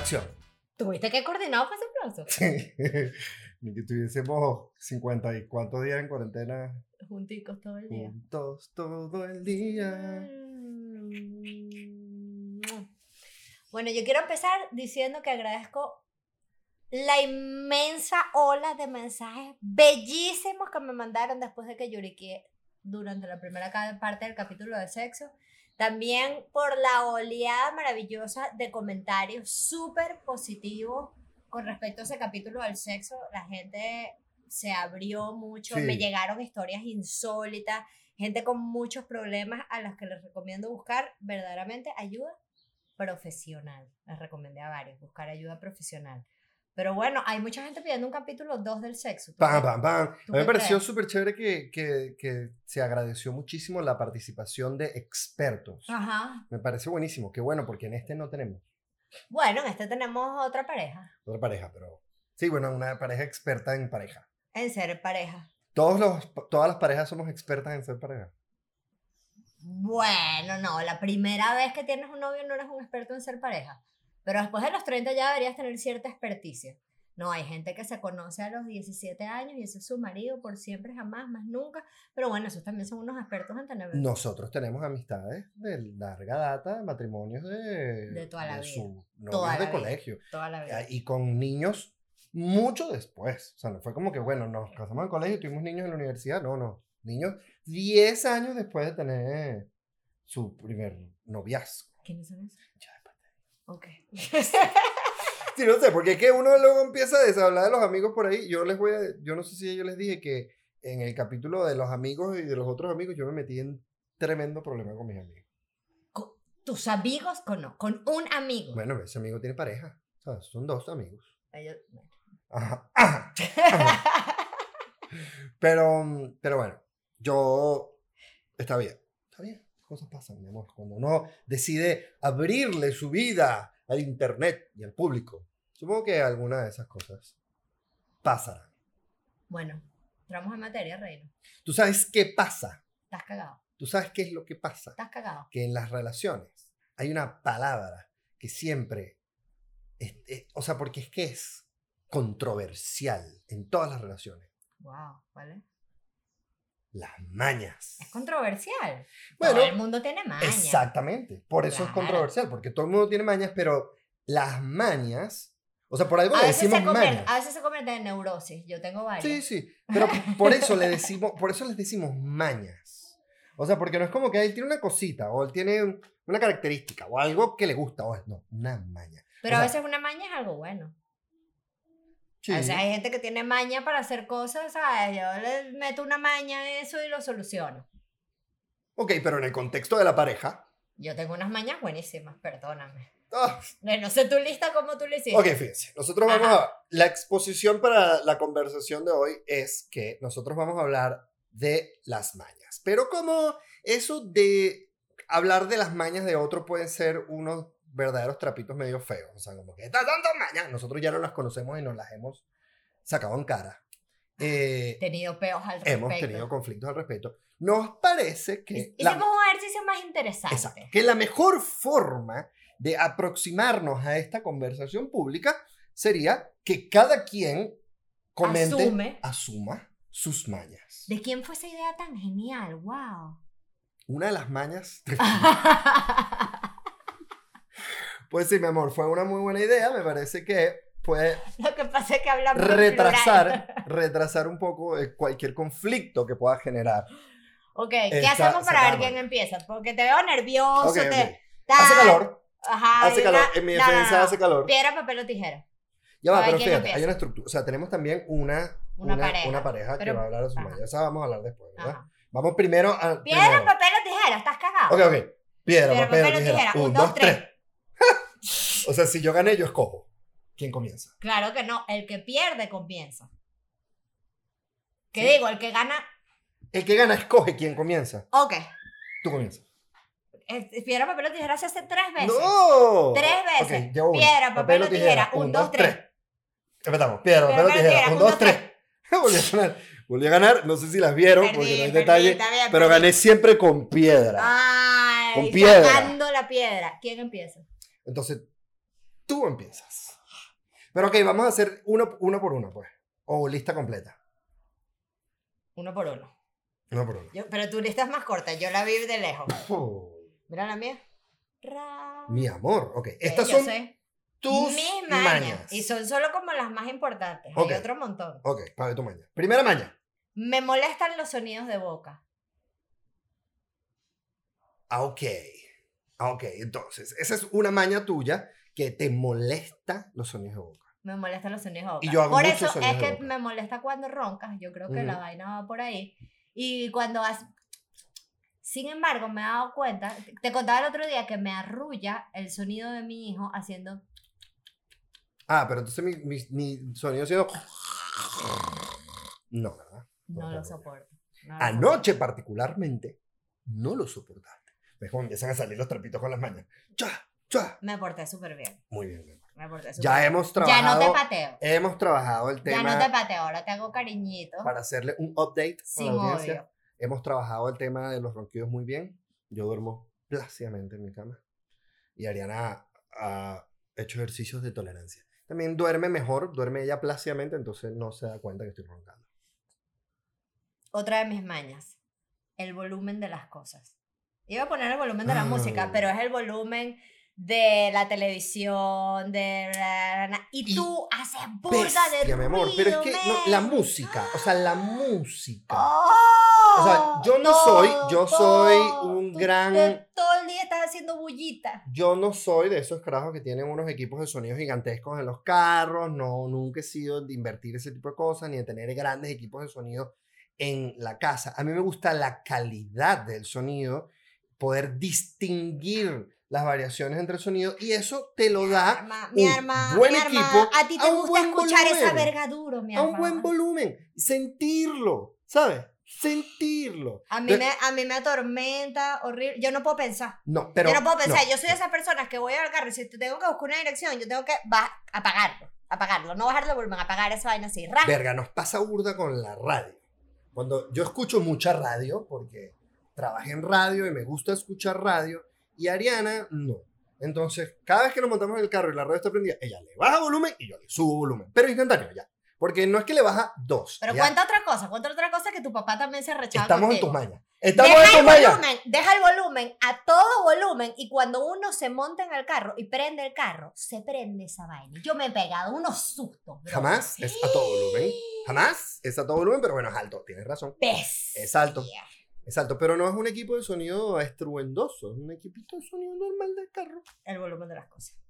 acción. ¿Tuviste que coordinar para ese plazo? Ni que tuviésemos 50 y cuántos días en cuarentena Junticos todo el día. juntos todo el día. Mm. Bueno, yo quiero empezar diciendo que agradezco la inmensa ola de mensajes bellísimos que me mandaron después de que lloriqué durante la primera parte del capítulo de sexo. También por la oleada maravillosa de comentarios súper positivos con respecto a ese capítulo del sexo. La gente se abrió mucho, Sí. me llegaron historias insólitas, gente con muchos problemas a los que les recomiendo buscar verdaderamente ayuda profesional. Les recomendé a varios, buscar ayuda profesional. Pero bueno, hay mucha gente pidiendo un capítulo 2 del sexo. ¿Tú Pam, pam, pam. ¿Tú A mí me pareció súper chévere que, que, que se agradeció muchísimo la participación de expertos. Ajá. Me parece buenísimo. Qué bueno, porque en este no tenemos Bueno, en este tenemos otra pareja. otra pareja, pero sí, bueno, una pareja experta en pareja. En ser pareja. Todos los, todas las parejas somos expertas en ser pareja. Bueno, no, la primera vez que tienes un novio no eres un experto en ser pareja. Pero después de los 30 ya deberías tener cierta experticia. No, hay gente que se conoce a los 17 años y ese es su marido por siempre, jamás, más nunca. Pero bueno, esos también son unos expertos en tener Nosotros tenemos amistades de larga data, matrimonios de, De toda la vida. su de vida. colegio. toda la vida. Y con niños mucho después. O sea, no fue como que, bueno, nos casamos en colegio y tuvimos niños en la universidad. No, no. Niños 10 años después de tener su primer noviazgo. ¿Quiénes son esos? Ya. Ok. Sí, no sé, porque es que uno luego empieza a deshablar de los amigos por ahí. Yo les voy a, yo no sé si yo les dije que en el capítulo de los amigos y de los otros amigos yo me metí en tremendo problema con mis amigos. Con tus amigos con no, con un amigo. Bueno, ese amigo tiene pareja. O sea, son dos amigos. Ellos- bueno. Ajá, ajá, ajá. Pero, pero bueno, yo. Está bien. Está bien. Cosas pasan, mi amor. Cuando uno decide abrirle su vida al internet y al público, supongo que alguna de esas cosas pasarán. bueno, entramos en materia, Reino. ¿Tú sabes qué pasa? Estás cagado. ¿Tú sabes qué es lo que pasa? Estás cagado. Que en las relaciones hay una palabra que siempre. es- es- o sea, porque es que es controversial en todas las relaciones. Wow, ¿vale? Las mañas. Es controversial. Bueno, Todo el mundo tiene maña. Exactamente. Por eso es controversial, porque todo el mundo tiene mañas, pero las mañas, o sea, por algo A le decimos mañas. a veces se convierte en neurosis. Yo tengo varias. Sí, sí, pero por eso le decimos, por eso les decimos mañas. O sea, porque no es como que él tiene una cosita, o él tiene una característica, o algo que le gusta, o no, una maña. Pero o a sea- veces una maña es algo bueno. Sí. O sea, hay gente que tiene maña para hacer cosas, ¿sabes? Yo le meto una maña a eso y lo soluciono. Ok, pero en el contexto de la pareja. Yo tengo unas mañas buenísimas, perdóname. ah, No sé tu lista como tú le hiciste. Ok, fíjense, nosotros vamos Ajá. a... La exposición para la conversación de hoy es que nosotros vamos a hablar de las mañas. Pero como eso de hablar de las mañas de otro pueden ser unos verdaderos trapitos medio feos. O sea, como que estas son dos mañas. Nosotros ya no las conocemos y nos las hemos sacado en cara. Eh, tenido peos al respecto. hemos tenido conflictos al respecto. Nos parece que... Hicimos un ejercicio más interesante. Exacto. Que la mejor forma de aproximarnos a esta conversación pública sería que cada quien comente, Asume. asuma sus mañas. ¿De quién fue esa idea tan genial? ¡Wow! Una de las mañas, pues sí, mi amor, fue una muy buena idea. Me parece que puede Lo que pasa es que hablamos retrasar, retrasar un poco eh, cualquier conflicto que pueda generar. Ok, ¿qué Esta- hacemos para ver quién empieza? Porque te veo nervioso. Ok, te- ok. tal. Hace calor, Ajá. hace calor. una- En mi no, no, defensa no. hace calor. Piedra, papel o tijera. Ya A va, pero ¿quién fíjate, hay empieza? una estructura. O sea, tenemos también una, Una una, pareja. una pareja que Pero- va a hablar de su ajá. maña. Esa vamos a hablar después, ¿verdad? Ajá. Vamos primero a. Piedra, primero. papel o tijera. ¿Estás cagado? Ok, ok. Piedra, Piedra, papel, o tijera. tijera. Un, dos, tres. O sea, si yo gané, yo escojo. ¿Quién comienza? Claro que no. El que pierde comienza. ¿Qué Sí. digo? El que gana. El que gana escoge quién comienza. Ok. Tú comienzas. Piedra, papel o tijera se hace tres veces. ¡No! Tres veces. Llevo. Piedra, papel o tijera. Un, dos, tres. Empezamos. Piedra, papel o tijera. tijera. Un, dos, tres. Volví a ganar. Volví a ganar. No sé si las vieron porque no hay Perdí, detalle. perdí, bien, Pero perdí. gané siempre con piedra. Ay, Con piedra. sacando la piedra. ¿Quién empieza? Entonces, Tú empiezas. Pero ok, vamos a hacer uno, uno por uno, pues. O lista completa. Uno por uno. Uno por uno. Yo- pero tu lista es más corta, yo la vi de lejos. Mira la mía. Ra. mi amor. Ok, estas yo son sé. tus mis mañas. mañas. Y son solo como las más importantes. Ok. Hay otro montón. Ok, para ver tu maña. Primera maña. Me molestan los sonidos de boca. Ah, ok. Ah, ok, entonces, esa es una maña tuya que te molesta los sonidos de boca. Me molestan los sonidos de boca. Y yo hago por eso es que me molesta cuando roncas. Yo creo que la Ujú. vaina va por ahí. Y cuando has... Sin embargo, me he dado cuenta, te contaba el otro día que me arrulla el sonido de mi hijo haciendo... Ah, pero entonces mi, mi, mi sonido ha sido... No, ¿verdad? No No, lo soporto. no lo Anoche particularmente, no lo soportaste. ¿Ves cómo empiezan a salir los trapitos con las mañas? ¡Cha! ¡Cha! Me porté súper bien. Muy bien, mi amor. Me porté súper Ya bien. hemos Ya trabajado... no te pateo. Hemos trabajado el Ya tema no te pateo. Ahora te hago cariñito. para hacerle un update a Sin la audiencia. odio. Hemos trabajado el tema de los ronquidos muy bien. Yo duermo plácidamente en mi cama. Y Ariana ha hecho ejercicios de tolerancia. También duerme mejor, duerme ella plácidamente, entonces no se da cuenta que estoy roncando. Otra de mis mañas. El volumen de las cosas. Iba a poner el volumen de la Ah. música, pero es el volumen de la televisión, de Y tú haces burda de Bestia, mi amor. Pero es que no, ruido, la música, o sea, la música. ¡Oh! O sea, yo no soy- yo soy un Tú gran- te- todo el día estás haciendo bullita. Yo no soy de esos carajos que tienen unos equipos de sonido gigantescos en los carros, no, nunca he sido de invertir ese tipo de cosas, ni de tener grandes equipos de sonido en la casa. A mí me gusta la calidad del sonido, poder distinguir las variaciones entre el sonido, y eso te lo da Arma, mi un arma, buen mi arma, equipo A ti a te un gusta escuchar esa volumen. verga duro, mi a un arma. buen volumen, sentirlo, ¿sabes? Sentirlo. A mí, De- me, a mí me atormenta, horrible. Yo no puedo pensar. No, pero... yo no puedo pensar. no. Yo soy de esas personas que voy al carro y si te tengo que buscar una dirección, yo tengo que apagarlo. Apagarlo. No bajarle el volumen, apagar esa vaina así. ¡Ra! Verga, nos pasa burda con la radio. Cuando yo escucho mucha radio, porque trabajé en radio y me gusta escuchar radio, y Ariana no. Entonces, cada vez que nos montamos en el carro y la radio está prendida, ella le baja volumen y yo le subo volumen. Pero instantáneo ya. Porque no es que le baja dos. Pero ya. cuenta otra cosa, cuenta otra cosa que tu papá también se rechazaba Estamos en contigo. tus mañas. Estamos Deja en tus el mañas. volumen, deja el volumen a todo volumen y cuando uno se monta en el carro y prende el carro, se prende esa vaina. Yo me he pegado unos sustos. bro. Jamás es a todo volumen. Jamás es a todo volumen, pero bueno, es alto. Tienes razón. Bestia. Es alto. Es alto. Pero no es un equipo de sonido estruendoso. Es un equipito de sonido normal del carro. El volumen de las cosas.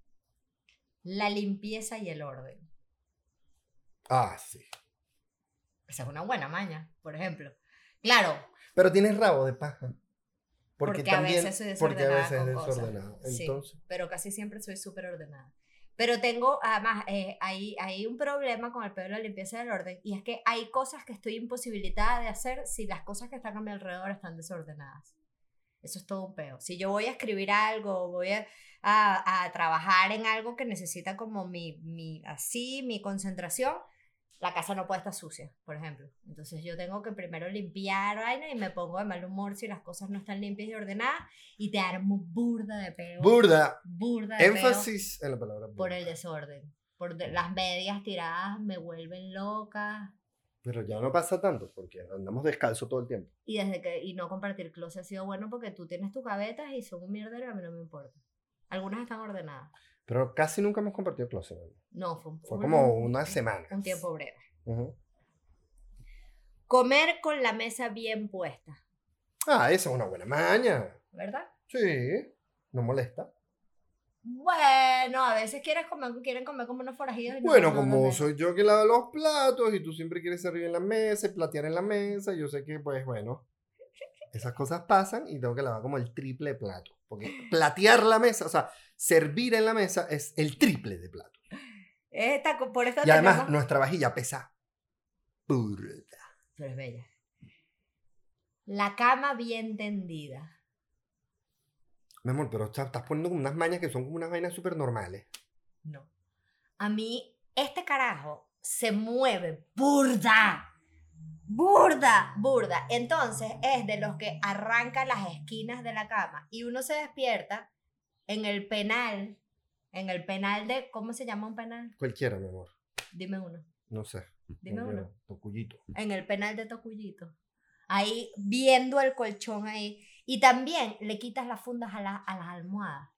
La limpieza y el orden. Ah, sí. Esa es una buena maña, por ejemplo. Claro, Pero tienes rabo de paja. Porque, Porque, a veces soy porque a desordenada veces es desordenado. Sí. Pero casi siempre soy súper ordenada. Pero tengo, además, eh, hay, hay un problema con el pedo de la limpieza y el orden, y es que hay cosas que estoy imposibilitada de hacer si las cosas que están a mi alrededor están desordenadas. Eso es todo un peo. Si yo voy a escribir algo, voy a, a- a trabajar en algo que necesita como mi, mi, así, mi concentración, la casa no puede estar sucia, por ejemplo. Entonces yo tengo que primero limpiar vaina y me pongo de mal humor si las cosas no están limpias y ordenadas y te armo burda de peo. burda. burda de peo Énfasis en la palabra burda. por el desorden. Por de- las medias tiradas me vuelven loca. Pero ya no pasa tanto, porque andamos descalzo todo el tiempo. Y desde que y no compartir closet ha sido bueno porque tú tienes tus gavetas y son un mierdero y a mí no me importa. Algunas están ordenadas. Pero casi nunca hemos compartido closet. ¿no? No, fue, un- Fue un- como un- una semana. Un tiempo breve. Comer con la mesa bien puesta, Ah, esa es una buena maña. ¿verdad? Sí, no molesta. Bueno, a veces quieres comer, quieren comer como unos forajidos. Bueno, no como soy yo que lavo los platos y tú siempre quieres servir en la mesa y platear en la mesa, yo sé que, pues bueno, esas cosas pasan y tengo que lavar como el triple de plato. Porque platear la mesa, o sea, servir en la mesa es el triple de plato. Esta, por esto Y además, tenemos- nuestra vajilla pesa. burda. Pero es bella. La cama bien tendida. Mi amor, pero estás estás poniendo unas mañas que son como unas vainas súper normales. No. A mí, este carajo se mueve burda. Burda, burda. Entonces es de los que arranca las esquinas de la cama y uno se despierta en el penal En el penal de. ¿Cómo se llama un penal? Cualquiera, mi amor. Dime uno. No sé. Dime uno. Tocuyito. En el penal de Tocuyito. Ahí viendo el colchón ahí. Y también le quitas las fundas a, la- a las almohadas.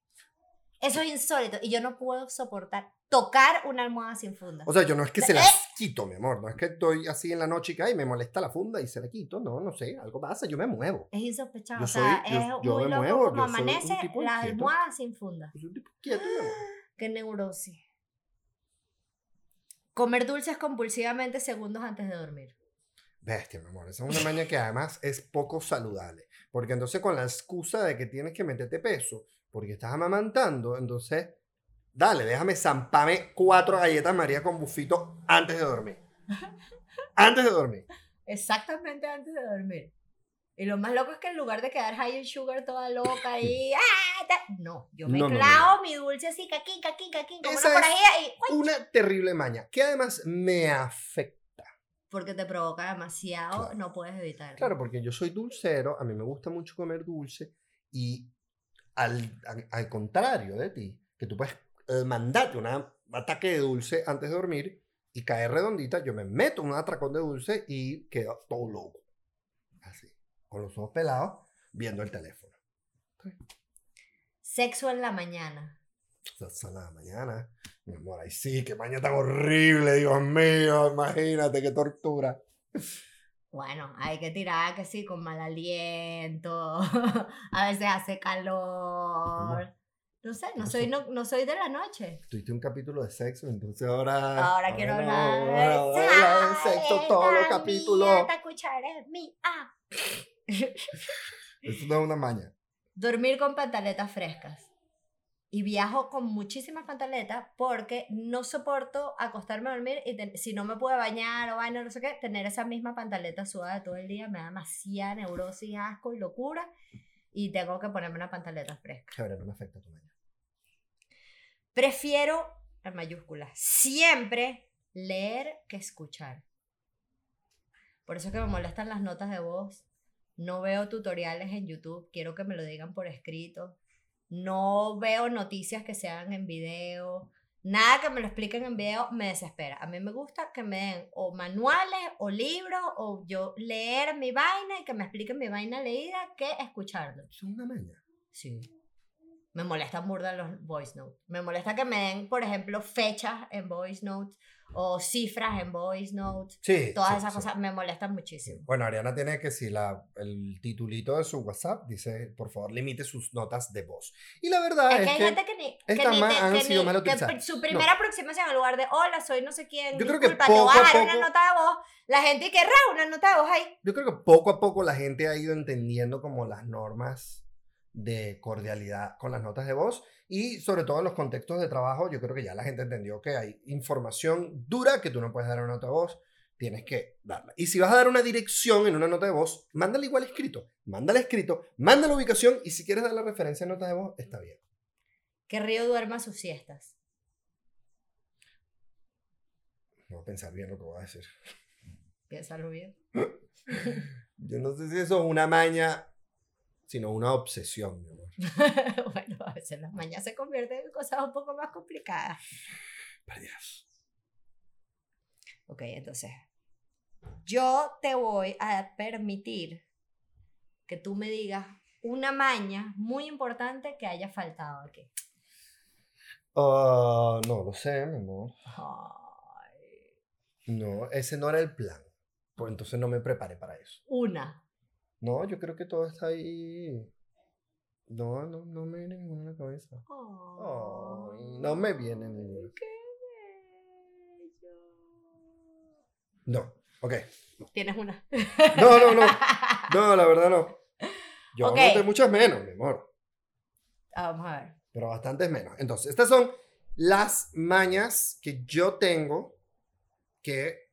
Eso es insólito. Y yo no puedo soportar tocar una almohada sin funda. O sea, yo no es que se ¿Eh? las quito, mi amor. No es que estoy así en la noche y que ay, me molesta la funda y se la quito. No, no sé. Algo pasa, yo me muevo. Es insospechado. Yo o sea, yo- es yo muy me loco muevo, como amanece inquieto. almohadas sin funda. Yo soy un tipo quieto, mi amor. Qué neurosis. Comer dulces compulsivamente segundos antes de dormir. Bestia, mi amor. Esa es una maña que además es poco saludable. Porque entonces con la excusa de que tienes que meterte peso porque estás amamantando, entonces, dale, déjame zampame cuatro galletas María con bufito antes de dormir. Antes de dormir. Exactamente antes de dormir. Y lo más loco es que en lugar de quedar high in sugar toda loca y... ¡ah! No, yo me No, no, no, clavo mi dulce así, caquín, caquín, caquín, como Esa una es- porajilla y... Una terrible maña que además me afecta. Porque te provoca demasiado, Claro. no puedes evitarlo. Claro, porque yo soy dulcero, a mí me gusta mucho comer dulce y al, al, al contrario de ti, que tú puedes eh, mandarte un ataque de dulce antes de dormir y caer redondita, yo me meto un atracón de dulce y quedo todo loco. Así, con los ojos pelados, viendo el teléfono. Sexo en la mañana. O sea, a la mañana, mi amor, ay sí, qué mañana tan horrible, Dios mío, imagínate qué tortura. Bueno, hay que tirar que sí, con mal aliento. A veces hace calor. No sé, no soy, no, no soy de la noche. Tuviste un capítulo de sexo, entonces ahora... Ahora quiero hablar de ahora hablar de sexo todos los capítulos. esta cuchara es mía. Eso no es una maña. Dormir con pantaletas frescas. Y viajo con muchísimas pantaletas porque no soporto acostarme a dormir y ten- si no me puedo bañar o vaina, no sé qué, tener esa misma pantaleta sudada todo el día me da demasiada neurosis, asco y locura. Y tengo que ponerme una pantaleta fresca. Chévere, no me afecta tu maña. Prefiero, en mayúsculas, siempre leer que escuchar. Por eso es que me molestan las notas de voz. No veo tutoriales en YouTube, quiero que me lo digan por escrito. No veo noticias que se hagan en video. Nada que me lo expliquen en video me desespera. A mí me gusta que me den o manuales o libros o yo leer mi vaina y que me expliquen mi vaina leída que escucharlo. Es una maña. Sí. Me molestan burda los voice notes. Me molesta que me den, por ejemplo, fechas en voice notes o cifras en voice notes. Sí. Todas sí, esas sí. cosas me molestan muchísimo. Bueno, Ariana tiene que si la, el titulito de su WhatsApp dice, por favor, limite sus notas de voz. Y la verdad Es es, que hay que gente que ni, que estas ni más te- han que sido ni- mal que utilizadas. su primera aproximación en lugar de hola, soy no sé quién, Yo creo que disculpa, te poco voy a poco- una nota de voz. La gente que una nota de voz ahí. yo creo que poco a poco la gente ha ido entendiendo como las normas de cordialidad con las notas de voz y sobre todo en los contextos de trabajo, yo creo que ya la gente entendió que hay información dura que tú no puedes dar en una nota de voz, tienes que darla. Y si vas a dar una dirección en una nota de voz, mándale igual escrito, mándale escrito, manda la ubicación y si quieres dar la referencia en nota de voz, está bien. Que Río duerma sus siestas. No voy a pensar bien lo que voy a decir. Piénsalo bien. Yo no sé si eso es una maña, sino una obsesión, mi amor. bueno, a veces las mañanas se convierten en cosas un poco más complicadas. Por Dios. Ok, entonces, yo te voy a permitir que tú me digas una maña muy importante que haya faltado aquí. Ah, no lo sé, mi amor. Ay, No, ese no era el plan. Pues entonces no me preparé para eso. una. No, yo creo que todo está ahí. No, no, no me viene ninguna en la cabeza. Ay, no me viene ninguna. Qué bello. No, ok. Tienes una. No, no, no. No, la verdad no. Yo Ok. anoté muchas menos, mi amor. Vamos a ver. Pero bastantes menos. Entonces, estas son las mañas que yo tengo que...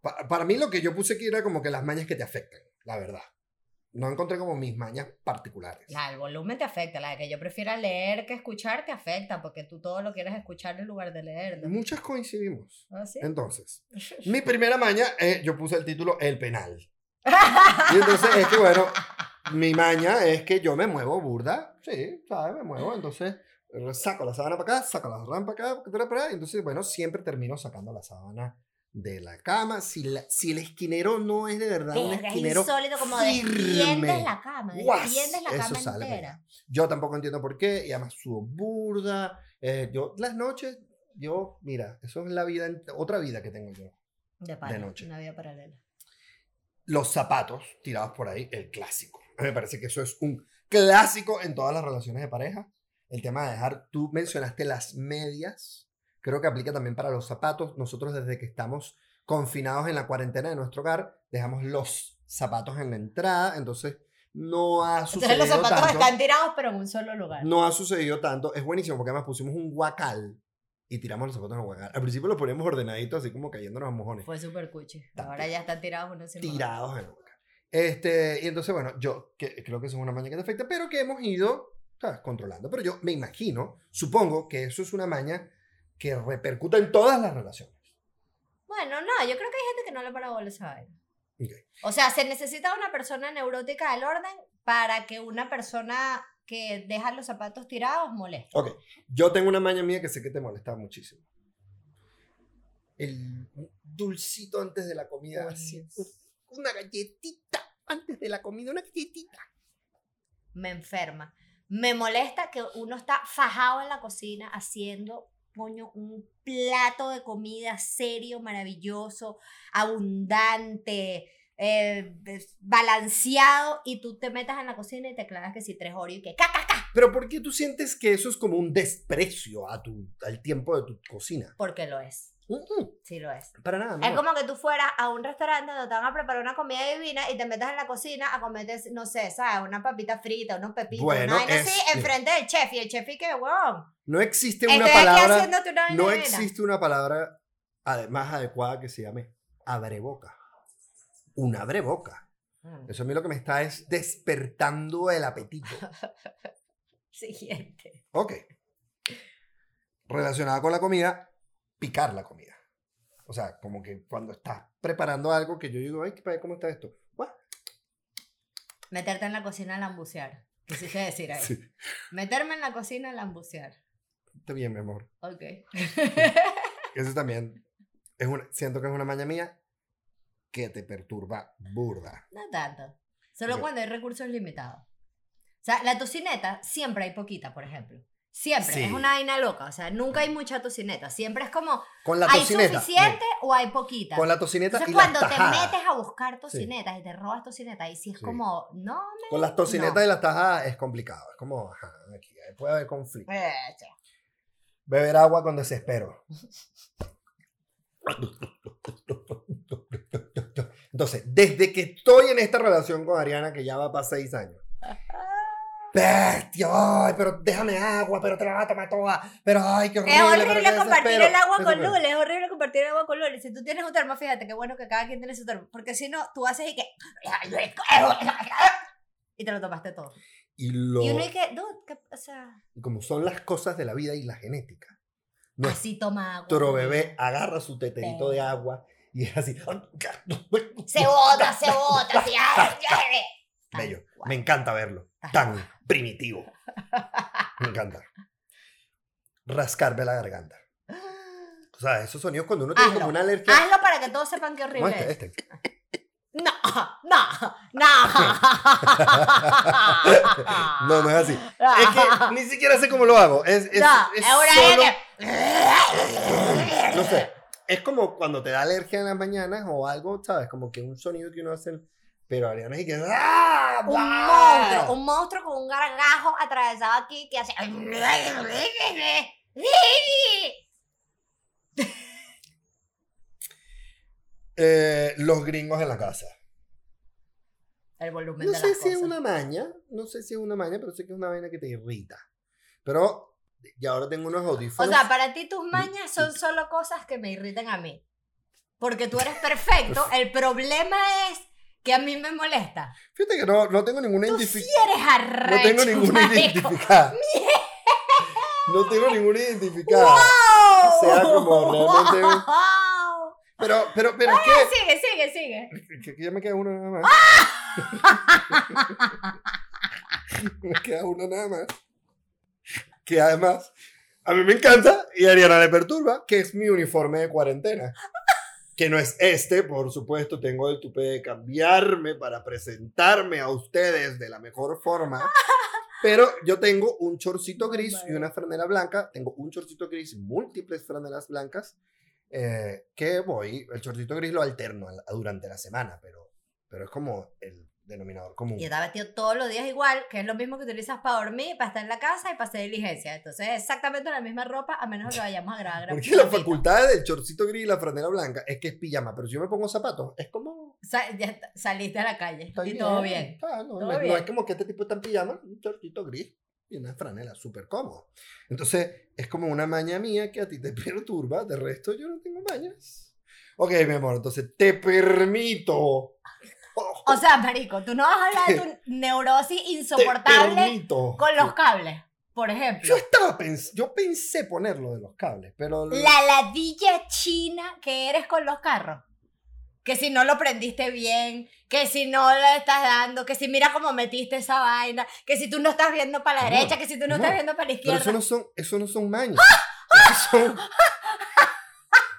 pa- para mí lo que yo puse aquí era como que las mañas que te afectan, la verdad. No encontré como mis mañas particulares. La del volumen te afecta, la de que yo prefiera leer que escuchar te afecta, porque tú todo lo quieres escuchar en lugar de leer. ¿no? Muchas coincidimos. ¿Ah, sí? Entonces, mi primera maña, eh, yo puse el título El penal. Y entonces es que, bueno, mi maña es que yo me muevo burda. Sí, ¿sabes? Me muevo. Entonces, saco la sábana para acá, saco la sábana para acá, para acá, entonces, bueno, siempre termino sacando la sábana de la cama. Si, la, si el esquinero no es de verdad un es esquinero insólito como firme. la cama, Guas, la eso cama sale entera. Yo tampoco entiendo por qué, y además subo burda. eh, yo, las noches, yo, mira, eso es la vida, otra vida que tengo yo. De, pana, noche. Una vida paralela. Los zapatos tirados por ahí, el clásico. Me parece que eso es un clásico en todas las relaciones de pareja. El tema de dejar, tú mencionaste las medias, creo que aplica también para los zapatos. Nosotros desde que estamos confinados en la cuarentena de nuestro hogar, dejamos los zapatos en la entrada, entonces no ha sucedido Entonces los zapatos tanto. están tirados pero en un solo lugar. No ha sucedido tanto. Es buenísimo porque además pusimos un guacal y tiramos los zapatos en el guacal. Al principio los poníamos ordenaditos, así como cayéndonos a mojones. Fue súper cuchi. Ahora ya están tirados uno encima del otro. Tirados en el guacal. Este, y entonces, bueno, yo que, creo que eso es una maña que te afecta, pero que hemos ido ¿sabes? controlando. Pero yo me imagino, supongo que eso es una maña que repercuta en todas las relaciones. Bueno, no, yo creo que hay gente que no le para bola a esa vaina. Ok. O sea, se necesita una persona neurótica del orden para que una persona que deja los zapatos tirados moleste. Ok, yo tengo una maña mía que sé que te molesta muchísimo. El dulcito antes de la comida. Una galletita antes de la comida, una galletita. Me enferma. Me molesta que uno está fajado en la cocina haciendo, coño, un plato de comida serio, maravilloso, abundante, eh, balanceado, y tú te metas en la cocina y te clavas que si tres Oreo y que ca, ca, ca, Pero ¿por qué tú sientes que eso es como un desprecio a tu, al tiempo de tu cocina? porque lo es. Mm, Sí lo es. para nada. Es no. como que tú fueras a un restaurante donde te van a preparar una comida divina y te metas en la cocina a comerte, no sé, ¿sabes? Una papita frita, unos pepitos, Bueno, una es- así, enfrente del chef. Y el chef y que, weón, No existe estoy una aquí palabra. haciéndote una No existe una palabra más adecuada que se llame abreboca. Un abreboca. Mm. Eso a mí lo que me está es despertando el apetito. Siguiente. Ok. Relacionada con la comida, picar la comida. O sea, como que cuando estás preparando algo que yo digo, ay, ¿qué- ¿cómo está esto? What? Meterte en la cocina a lambucear. Quisiste decir ahí. Sí, Meterme en la cocina a lambucear. está bien, mi amor. Ok. Eso también es una, siento que es una maña mía que te perturba burda. no tanto. Solo cuando hay recursos limitados. O sea, la tocineta siempre hay poquita, por ejemplo. Siempre. Sí. Es una vaina loca. O sea, nunca hay mucha tocineta. Siempre es como, Con la ¿hay tocineta. suficiente o hay poquita? Con la tocineta Entonces, y las cuando te tajadas. metes a buscar tocinetas y te robas tocinetas, y si es como, no, me. Con las tocinetas No. y las tajadas es complicado. Es como, ajá, aquí puede haber conflicto. Eh. Beber agua con desespero. Entonces, desde que estoy en esta relación con Ariana, que ya va para seis años. Bestia, ay, pero déjame agua, pero te la vas a tomar toda. Pero ay, qué horrible. Es horrible compartir el agua con. Lul, es horrible compartir el agua con Lul. Si tú tienes un termo, fíjate qué bueno que cada quien tiene su termo. Porque si no, tú haces y que. Y te lo tomaste todo. Y, lo, Y uno y que, dude, ¿qué- o sea, como son las cosas de la vida y la genética. Así toma agua. bebé agarra su teterito de agua y es así. Se bota, se bota, así. Bello. Me encanta verlo. Tan primitivo. Me encanta. Rascarme la garganta. O sea, esos sonidos cuando uno tiene Hazlo. como una alergia. Hazlo para que todos sepan qué ¿Cómo horrible este? es. Este. No, no, no. No, no es así. Es que ni siquiera sé cómo lo hago. Es, es, No, es una solo- que- No sé. Es como cuando te da alergia en las mañanas o algo, ¿sabes? Como que un sonido que uno hace. Pero Ariana es que. ¡Ah! Un monstruo, un monstruo con un gargajo atravesado aquí que hace. Eh, los gringos en la casa. El volumen No de sé las si es una maña, no sé si es una maña, pero sé que es una vaina que te irrita. Pero y ahora tengo unos O audífonos. sea, para ti tus mañas son solo cosas que me irritan a mí. Porque tú eres perfecto. El problema es que a mí me molesta. Fíjate que no, no tengo ninguna sí identificación. No tengo ninguna identificada. No tengo ninguna identificada. ¡Wow! sea como realmente ¡Wow! Pero, pero, pero es Sigue, sigue, sigue. que, que ya me queda uno nada más. me queda uno nada más. que además a mí me encanta y a Ariana le perturba, que es mi uniforme de cuarentena. Que no es este, por supuesto, tengo el tupe de cambiarme para presentarme a ustedes de la mejor forma. Pero yo tengo un chorcito gris y una franela blanca. Tengo un chorcito gris y múltiples franelas blancas. eh, que voy, el chorcito gris lo alterno al- durante la semana, pero, pero es como el denominador común. Y está vestido todos los días igual, que es lo mismo que utilizas para dormir, para estar en la casa y para hacer diligencia. Entonces es exactamente la misma ropa, a menos que vayamos a grabar. Porque la facultad del chorcito gris y la franela blanca es que es pijama, pero si yo me pongo zapatos, es como... Sa- ya saliste a la calle está y todo bien. está, no, Todo no es- no bien. es como que este tipo está en pijama, un chorcito gris y una franela súper cómodo. Entonces es como una maña mía que a ti te perturba, de resto yo no tengo mañas. Ok, mi amor, entonces te permito. O sea, marico, tú no vas a hablar de tu neurosis insoportable con los cables, por ejemplo. Yo estaba pens yo pensé ponerlo de los cables, pero La ladilla china que eres con los carros. Que si no lo prendiste bien, que si no le estás dando, que si mira cómo metiste esa vaina, que si tú no estás viendo para la derecha, que si tú no estás viendo para la Pero izquierda. eso no son, eso no son mañas. Eso, son-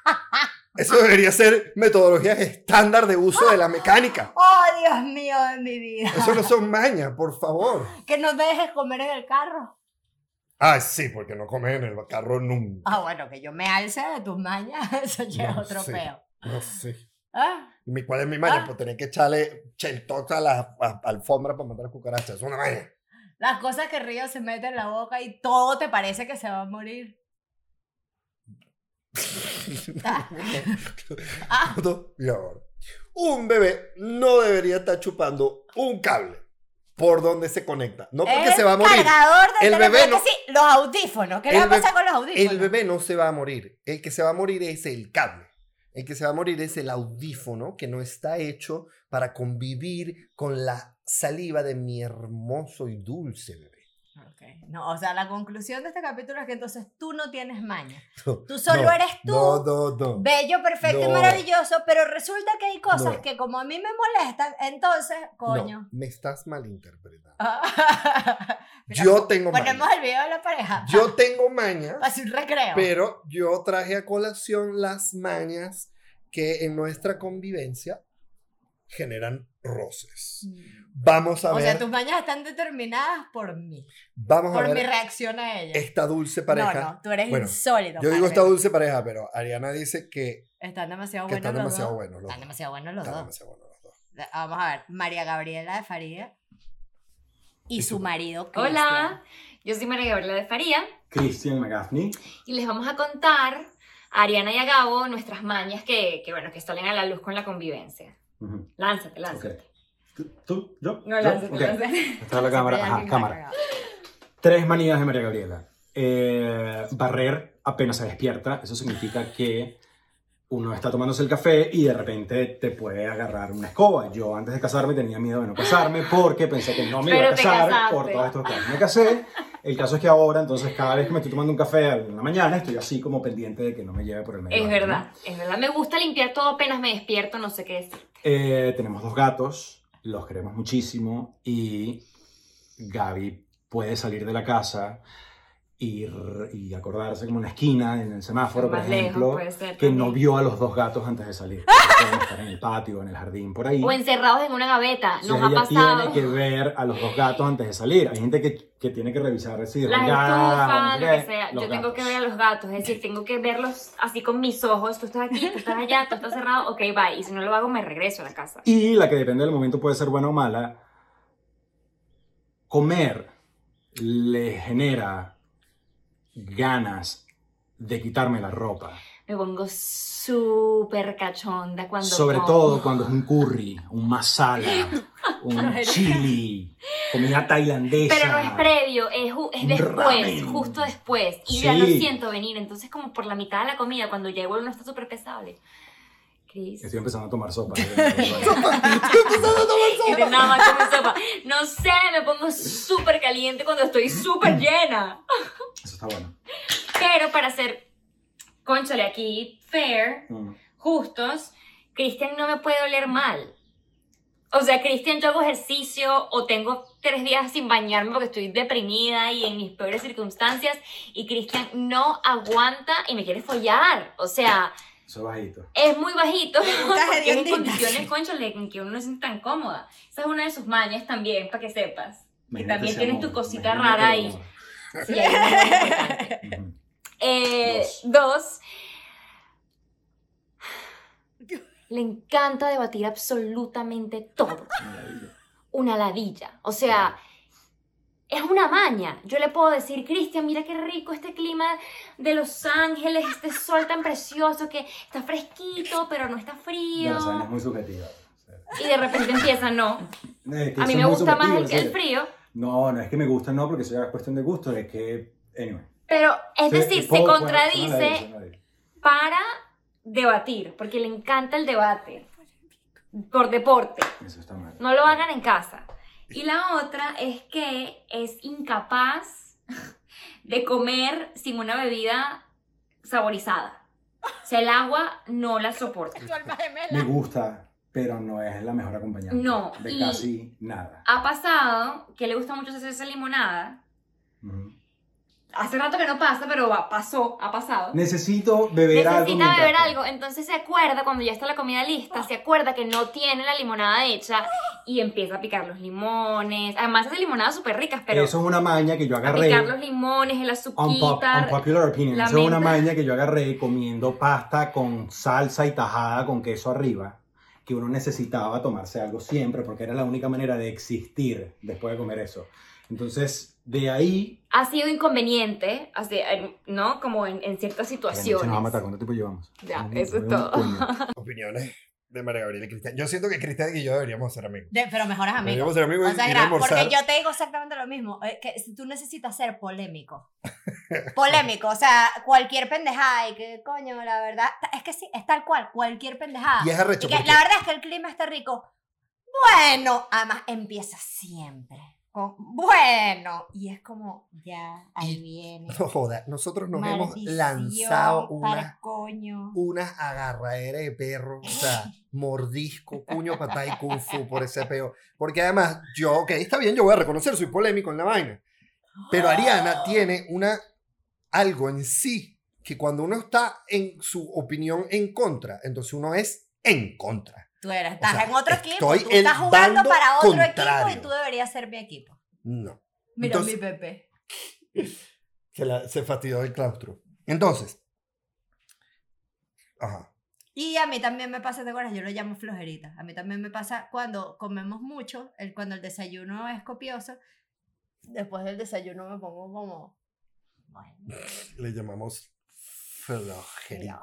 eso debería ser metodologías estándar de uso de la mecánica. Oh, Dios mío de mi vida. Eso no son mañas, por favor. Que no me dejes comer en el carro. Ah, sí, porque no comes en el carro nunca. Ah, bueno, que yo me alce de tus mañas, eso ya es No otro sé. peo. No sé. Ah, ¿Y ¿Cuál es mi maña? Ah. Pues tener que echarle cheltox a la a- alfombra para matar cucarachas. Es una maña. las cosas que Río se mete en la boca y todo te parece que se va a morir. Ah. No, Mira ahora. Un bebé no debería estar chupando un cable por donde se conecta. No porque se va a morir. cargador El bebé que no- sí, los audífonos. ¿Qué le va a pasar con los audífonos? El bebé no se va a morir. El que se va a morir es el cable. El que se va a morir es el audífono que no está hecho para convivir con la saliva de mi hermoso y dulce bebé. Ok. No, o sea, la conclusión de este capítulo es que entonces tú no tienes maña. No, Tú solo no, eres tú. No. Bello, perfecto y maravilloso, pero resulta que hay cosas que como a mí me molestan, entonces, coño. Me estás malinterpretando. Mira, Yo tengo Ponemos maña. el video de la pareja. Yo tengo Hace un recreo. pero yo traje a colación las mañas que en nuestra convivencia generan roces. Vamos a o ver, sea, tus mañas están determinadas por mí. vamos a Por mi ver reacción a ellas. esta dulce pareja. No, no, tú eres Bueno, insólito. Yo digo esta dulce pareja, pero Ariana dice que, Están demasiado que buenos están los demasiado dos. buenos los Están demasiado buenos los Están dos. demasiado buenos los dos. Vamos a ver, María Gabriela de Faría y, Y su su- marido Hola, yo soy María Gabriela de Faría Christian McGaffney. y les vamos a contar a Ariana y a Gabo nuestras mañas que, que, bueno, que salen a la luz con la convivencia. Lánzate, lánzate. ¿Tú? ¿Tú? ¿Yo? No, lánzate, lánzate. Está la cámara. Ajá, cámara. Tres manías de María Gabriela. Eh, barrer apenas se despierta. Eso significa que uno está tomándose el café y de repente te puede agarrar una escoba. Yo antes de casarme tenía miedo de no casarme porque pensé que no me iba a casar por todos estos casos. Me casé. El caso es que ahora, entonces, cada vez que me estoy tomando un café en la mañana, estoy así como pendiente de que no me lleve por el medio. Es baño, ¿no? verdad, es verdad. Me gusta limpiar todo apenas me despierto, no sé qué decir. Eh, tenemos dos gatos, los queremos muchísimo y Gaby puede salir de la casa y acordarse como en la esquina, en el semáforo, por lejos ejemplo, ser que no vio a los dos gatos antes de salir. Pueden estar en el patio, en el jardín, por ahí. O encerrados en una gaveta, nos ha pasado. tiene que ver a los dos gatos antes de salir. Hay gente que, que tiene que revisar si Las regadas, estufas, no lo que sea. Yo tengo que ver a los gatos, es decir, tengo que verlos así con mis ojos. Tú estás aquí, tú estás allá, tú estás cerrado, ok, bye. Y si no lo hago, me regreso a la casa. Y la que depende del momento puede ser buena o mala. Comer le genera ganas de quitarme la ropa. Me pongo súper cachonda cuando Sobre como. todo cuando es un curry, un masala, un chili, comida tailandesa. Pero no es previo, es, es después, ramen. justo después. Y ya Sí. lo siento venir. Entonces, como por la mitad de la comida, cuando ya uno está súper pesado. Chris. Estoy empezando a tomar sopa. Y de nada más como sopa. No sé, me pongo súper caliente cuando estoy súper llena. Eso está bueno. Pero para ser, conchale aquí, fair, Mm. justos, Cristian no me puede oler mal. O sea, Cristian, yo hago ejercicio o tengo tres días sin bañarme porque estoy deprimida y en mis peores circunstancias y Cristian no aguanta y me quiere follar. O sea, Eso es bajito. es muy bajito porque en condiciones, conchole, en que uno no se siente tan cómoda. Esa es una de sus mañas también, para que sepas. Imagínate también tienes amor, tu cosita imagínate rara ahí. Sí, hay una muy. Eh, Dos. dos. Le encanta debatir absolutamente todo. Una ladilla. O sea, es una maña. Yo le puedo decir, Cristian, mira qué rico este clima de Los Ángeles, este sol tan precioso que está fresquito, pero no está frío. Bueno, saben, es muy subjetiva. o Y de repente empieza, no. es que A mí me gusta más el, frío. No, no es que me gusta, no, porque es cuestión de gusto, es que, anyway. Pero, es decir, se bueno, contradice ladillas. para debatir, porque le encanta el debate por deporte. Eso está mal. No lo hagan en casa. Y la otra es que es incapaz de comer sin una bebida saborizada. O sea, el agua no la soporta. Me gusta, pero no es la mejor acompañante. No, De y- casi nada. Ha pasado que le gusta mucho hacer esa limonada. Hace rato que no pasa, pero va- pasó, ha pasado. Necesito beber algo. Necesita beber algo, entonces se acuerda cuando ya está la comida lista, se acuerda que no tiene la limonada hecha y empieza a picar los limones. Además hace limonadas súper ricas, pero Eso es una maña que yo a agarré. picar los limones, el Unpop- azuquita. unpopular opinion. Eso es una maña que yo agarré comiendo pasta con salsa y tajada con queso arriba. Que uno necesitaba tomarse algo siempre porque era la única manera de existir después de comer eso. Entonces, de ahí. Ha sido inconveniente, así, ¿no? Como en, en ciertas Se situaciones. nos va a matar. ¿Cuánto tiempo llevamos? Ya, eso es todo. Opiniones de María Gabriela y Cristian. Yo siento que Cristian y yo deberíamos ser amigos. De- pero mejores amigos. Deberíamos ser amigos O sea, y porque yo te digo exactamente lo mismo. eh, Que tú necesitas ser polémico. Polémico. O sea, cualquier pendejada. Y que, coño, la verdad. Es que sí, es tal cual. Cualquier pendejada. Y es arrecho Y que porque- la verdad es que el clima está rico. Bueno, además empieza siempre. Bueno. Y es como, ya, ahí viene. No joda, nosotros nos hemos Maldición, lanzado para una, coño. unas agarraderas de perro, o sea, mordisco, puño, patá y kung fu por ese peo. Porque además, yo, ok, está bien, yo voy a reconocer, soy polémico en la vaina. Pero Ariana tiene una, algo en sí que cuando uno está en su opinión en contra, entonces uno es en contra. Tú eres, estás sea, en otro equipo. Tú estás jugando para otro equipo y tú deberías ser mi equipo. No. Mira Entonces- mi Pepe. Se, la- se fastidió el claustro. Entonces. Ajá. Y a mí también me pasa, ¿te acuerdas? Yo lo llamo flojerita. A mí también me pasa cuando comemos mucho, el, cuando el desayuno es copioso. Después del desayuno me pongo como. Bueno, Le llamamos flojerita.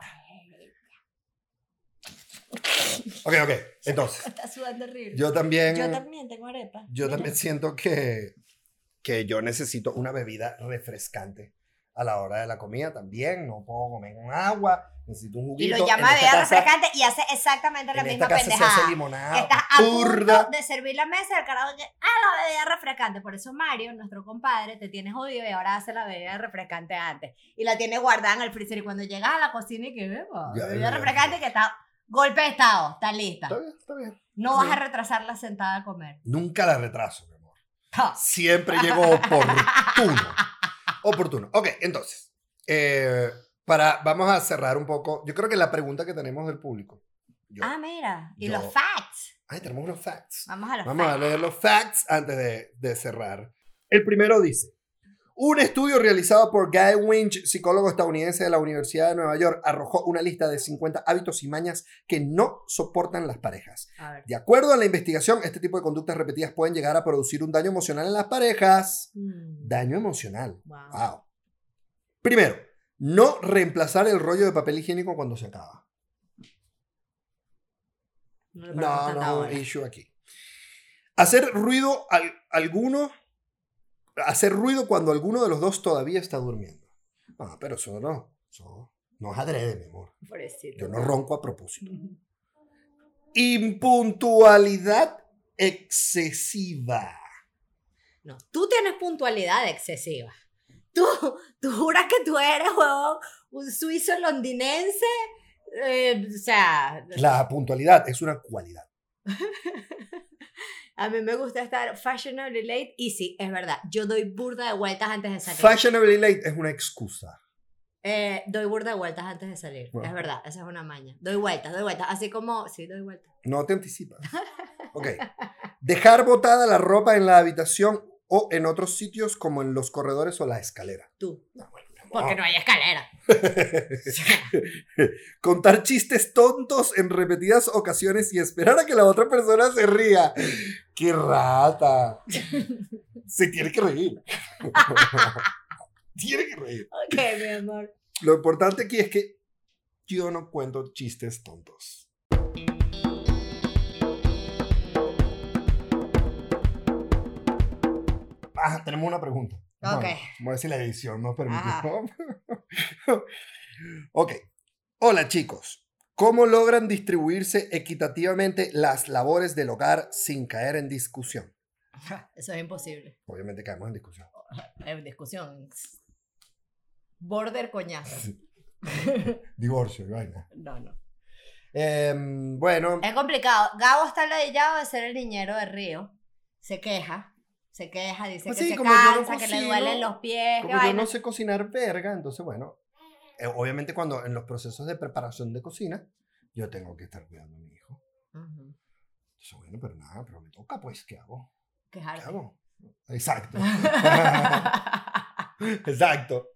Ok, ok. Entonces, Está sudando horrible. yo también. Yo también tengo arepa. Yo Mira. también siento que, que yo necesito una bebida refrescante a la hora de la comida también. No puedo comer con agua, necesito un Y juguito. lo llama bebida refrescante y hace exactamente la En misma esta casa se hace pendejada. Limonada estás a punto de servir la mesa y el carajo que, ah, la bebida refrescante. Por eso Mario, nuestro compadre, te tiene jodido y ahora hace la bebida refrescante antes. Y la tiene guardada en el freezer. Y cuando llegas a la cocina y que Ya, bebida refrescante que está golpe de estado, está lista. Está bien, está bien. No vas a retrasar la sentada a comer. Nunca la retraso, mi amor. Siempre llego oportuno. Oportuno. Ok, entonces. eh, para, vamos a cerrar un poco. Yo creo que la pregunta que tenemos del público. Yo- Ah, mira. Y Yo- los facts. Ay, tenemos unos facts. Vamos a los Vamos a leer los facts antes de, de cerrar. El primero dice, un estudio realizado por Guy Winch, psicólogo estadounidense de la Universidad de Nueva York, arrojó una lista de 50 hábitos y mañas que no soportan las parejas. De acuerdo a la investigación, este tipo de conductas repetidas pueden llegar a producir un daño emocional en las parejas. Mm, Daño emocional. wow. Wow. Primero, no reemplazar el rollo de papel higiénico cuando se acaba. No, No, no, issue aquí. Hacer ruido al- alguno, hacer ruido cuando alguno de los dos todavía está durmiendo. Ah, pero eso no, eso no es adrede, mi amor. Pobrecito. Yo no ronco a propósito. Impuntualidad excesiva. No, tú tienes puntualidad excesiva. Tú, tú juras que tú eres, huevón, un suizo londinense. eh, o sea, La puntualidad es una cualidad. A mí me gusta estar fashionably late y sí, es verdad, yo doy burda de vueltas antes de salir. Fashionably late es una excusa. Eh, doy burda de vueltas antes de salir, Bueno. es verdad, esa es una maña. Doy vueltas, doy vueltas, así como, sí, doy vueltas. No te anticipas. Ok. Dejar botada la ropa en la habitación o en otros sitios como en los corredores o la escalera. Tú, No. Porque no hay escalera. Contar chistes tontos en repetidas ocasiones y esperar a que la otra persona se ría. ¡Qué rata! Se tiene que reír. tiene que reír. Ok, mi amor. Lo importante aquí es que yo no cuento chistes tontos. Ah, tenemos una pregunta. Ok. Bueno, vamos a ver si la edición nos permite. Ajá. ok. Hola chicos. ¿Cómo logran distribuirse equitativamente las labores del hogar sin caer en discusión? Eso es imposible. Obviamente caemos en discusión. En discusión. Border coñazo. Divorcio y vaina. No, no. Em, bueno, Es complicado. Gabo está ladillado de ser el niñero de Río. Se queja. Se queja, dice Pues que sí, se yo no cansa, que le cocino, duelen los pies. que como yo vaina. no sé cocinar verga, entonces bueno, eh, obviamente cuando en los procesos de preparación de cocina, yo tengo que estar cuidando a mi hijo. Ujú. Entonces bueno, pero nada, pero me toca pues, ¿qué hago? ¿Qué Quejarte. hago? Exacto. Exacto.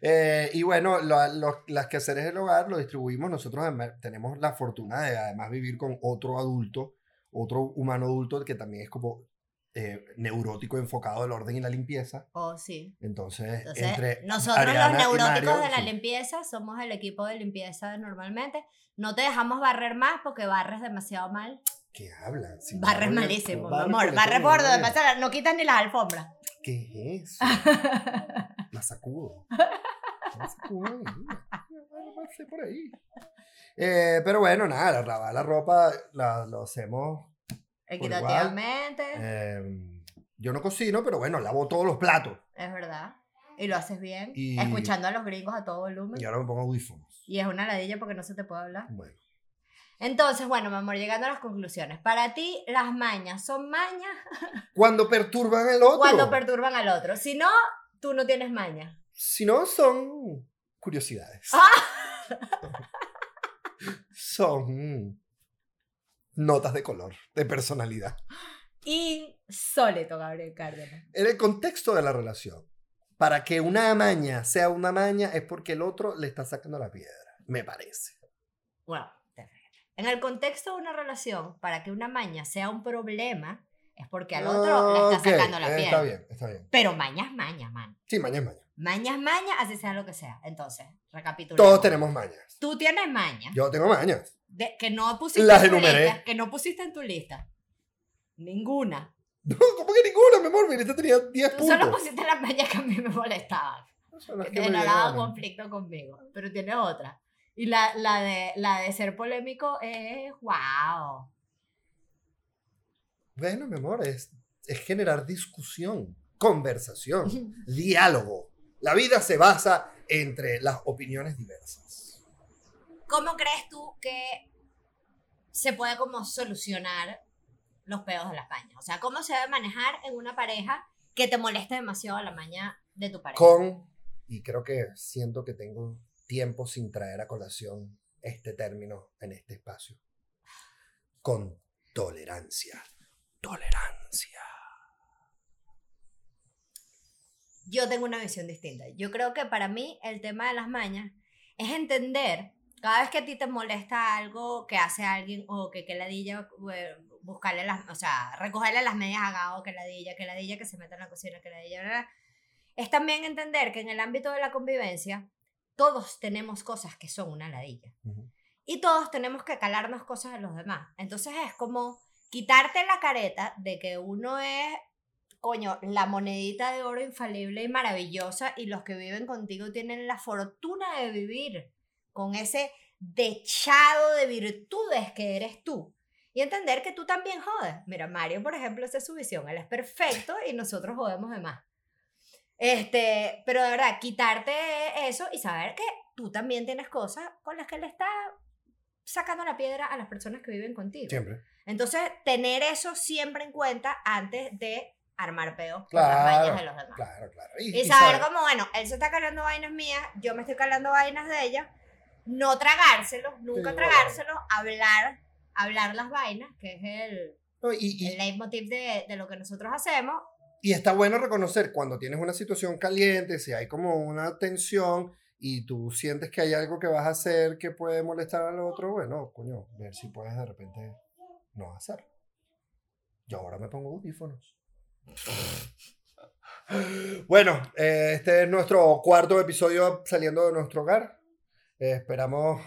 Eh, y bueno, lo- lo- las quehaceres del hogar lo distribuimos. Nosotros además tenemos la fortuna de además vivir con otro adulto, otro humano adulto que también es como eh, neurótico enfocado del orden y la limpieza. oh, sí. Entonces, Entonces, entre nosotros Ariana los neuróticos Mario, de la sí. limpieza somos el equipo de limpieza normalmente. No te dejamos barrer más porque barres demasiado mal. ¿Qué hablan? Si barres malísimo, mi amor. Barres por donde ¿no? quitan ni las alfombras. ¿Qué es eso? La sacudo. La sacudo pasé por ahí. Eh, pero bueno, nada, lavar la ropa la, lo hacemos. Equitativamente. eh, yo no cocino, pero bueno, lavo todos los platos. Es verdad. Y lo haces bien. Y- Escuchando a los gringos a todo volumen. Y ahora me pongo audífonos. Y es una ladilla porque no se te puede hablar. Bueno. Entonces, bueno, mi amor, llegando a las conclusiones. Para ti, las mañas son mañas Cuando perturban al otro. cuando perturban al otro. Si no, tú no tienes maña. Si no, son curiosidades. Ah. son notas de color, de personalidad. Insólito, Gabriel Cárdenas. En el contexto de la relación, para que una maña sea una maña es porque el otro le está sacando la piedra, me parece. Bueno, en el contexto de una relación, para que una maña sea un problema, es porque al otro le está sacando la piedra. Está bien, está bien. Pero maña es maña, man. Sí, maña es maña. Maña es maña, así sea lo que sea. Entonces, recapitulemos. Todos tenemos mañas. Tú tienes maña. Yo tengo mañas. de- que no pusiste Las en tu enumeré. lista. Que no pusiste en tu lista. Ninguna. No, ¿cómo que ninguna, mi amor? Mi lista tenía 10 Tú solo puntos. pusiste las mañas que a mí me molestaban. Son las Que me llegaron. conflicto conmigo. Pero tienes otra. Y la, la, de, la de ser polémico es wow. Bueno, mi amor, es, es generar discusión, conversación, diálogo. La vida se basa entre las opiniones diversas. ¿Cómo crees tú que se puede como solucionar los pedos de las mañas? O sea, ¿cómo se debe manejar en una pareja que te moleste demasiado la maña de tu pareja? Con, y creo que siento que tengo tiempo sin traer a colación este término en este espacio, con tolerancia. Tolerancia. Yo tengo una visión distinta. Yo creo que para mí el tema de las mañas es entender cada vez que a ti te molesta algo que hace alguien o que que ladilla buscarle las, o sea, recogerle las medias a Gabo, que ladilla, que ladilla que se meta en la cocina, que ladilla, es también entender que en el ámbito de la convivencia todos tenemos cosas que son una ladilla y todos tenemos que calarnos cosas de los demás. Entonces es como quitarte la careta de que uno es, coño, la monedita de oro infalible y maravillosa y los que viven contigo tienen la fortuna de vivir con ese dechado de virtudes que eres tú. Y entender que tú también jodes. Mira, Mario, por ejemplo, esa es su visión. Él es perfecto y nosotros jodemos de más. Este, pero de verdad, quitarte eso y saber que tú también tienes cosas con las que él está sacando la piedra a las personas que viven contigo. Siempre. Entonces, tener eso siempre en cuenta antes de armar peos con las Claro, de los demás. claro, claro. Y saber como, bueno, él se está calando vainas mías, yo me estoy calando vainas de ella, no tragárselos, nunca Sí, tragárselos, hablar, hablar las vainas, que es el, No, y, y- el leitmotiv de, de lo que nosotros hacemos. y está bueno reconocer cuando tienes una situación caliente, si hay como una tensión y tú sientes que hay algo que vas a hacer que puede molestar al otro, bueno, coño, ver si puedes de repente no hacerlo. Yo ahora me pongo audífonos. Bueno, eh, este es nuestro cuarto episodio saliendo de nuestro hogar. Eh, esperamos,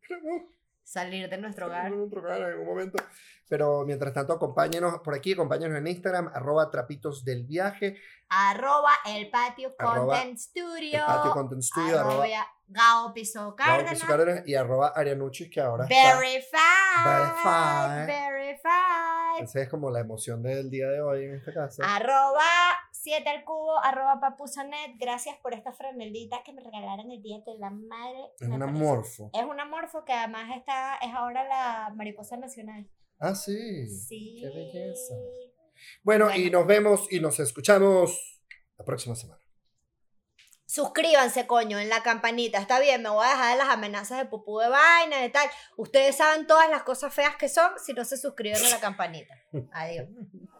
esperamos Salir de nuestro hogar. de nuestro hogar en algún momento. Pero mientras tanto, acompáñenos por aquí, acompáñenos en Instagram, arroba trapitos del viaje, Arroba el patio Arroba content studio. el patio content studio, arroba arroba Gao Piso Cárdenas. Piso Cárdenas y arroba Arianuchis, que ahora está. Verified. Verified. Verified. Esa es como la emoción del día de hoy en esta casa. Arroba 7 al cubo, arroba papusanet. Gracias por esta franelita que me regalaron el día de la madre. es un amorfo. Es un amorfo que además está, es ahora la mariposa nacional. Ah, sí. Sí. Qué belleza. Bueno, y nos vemos y nos escuchamos la próxima semana. Suscríbanse, coño, en la campanita. Está bien, me voy a dejar de las amenazas de pupú de vaina, de tal. Ustedes saben todas las cosas feas que son si no se suscriben a la campanita. Adiós.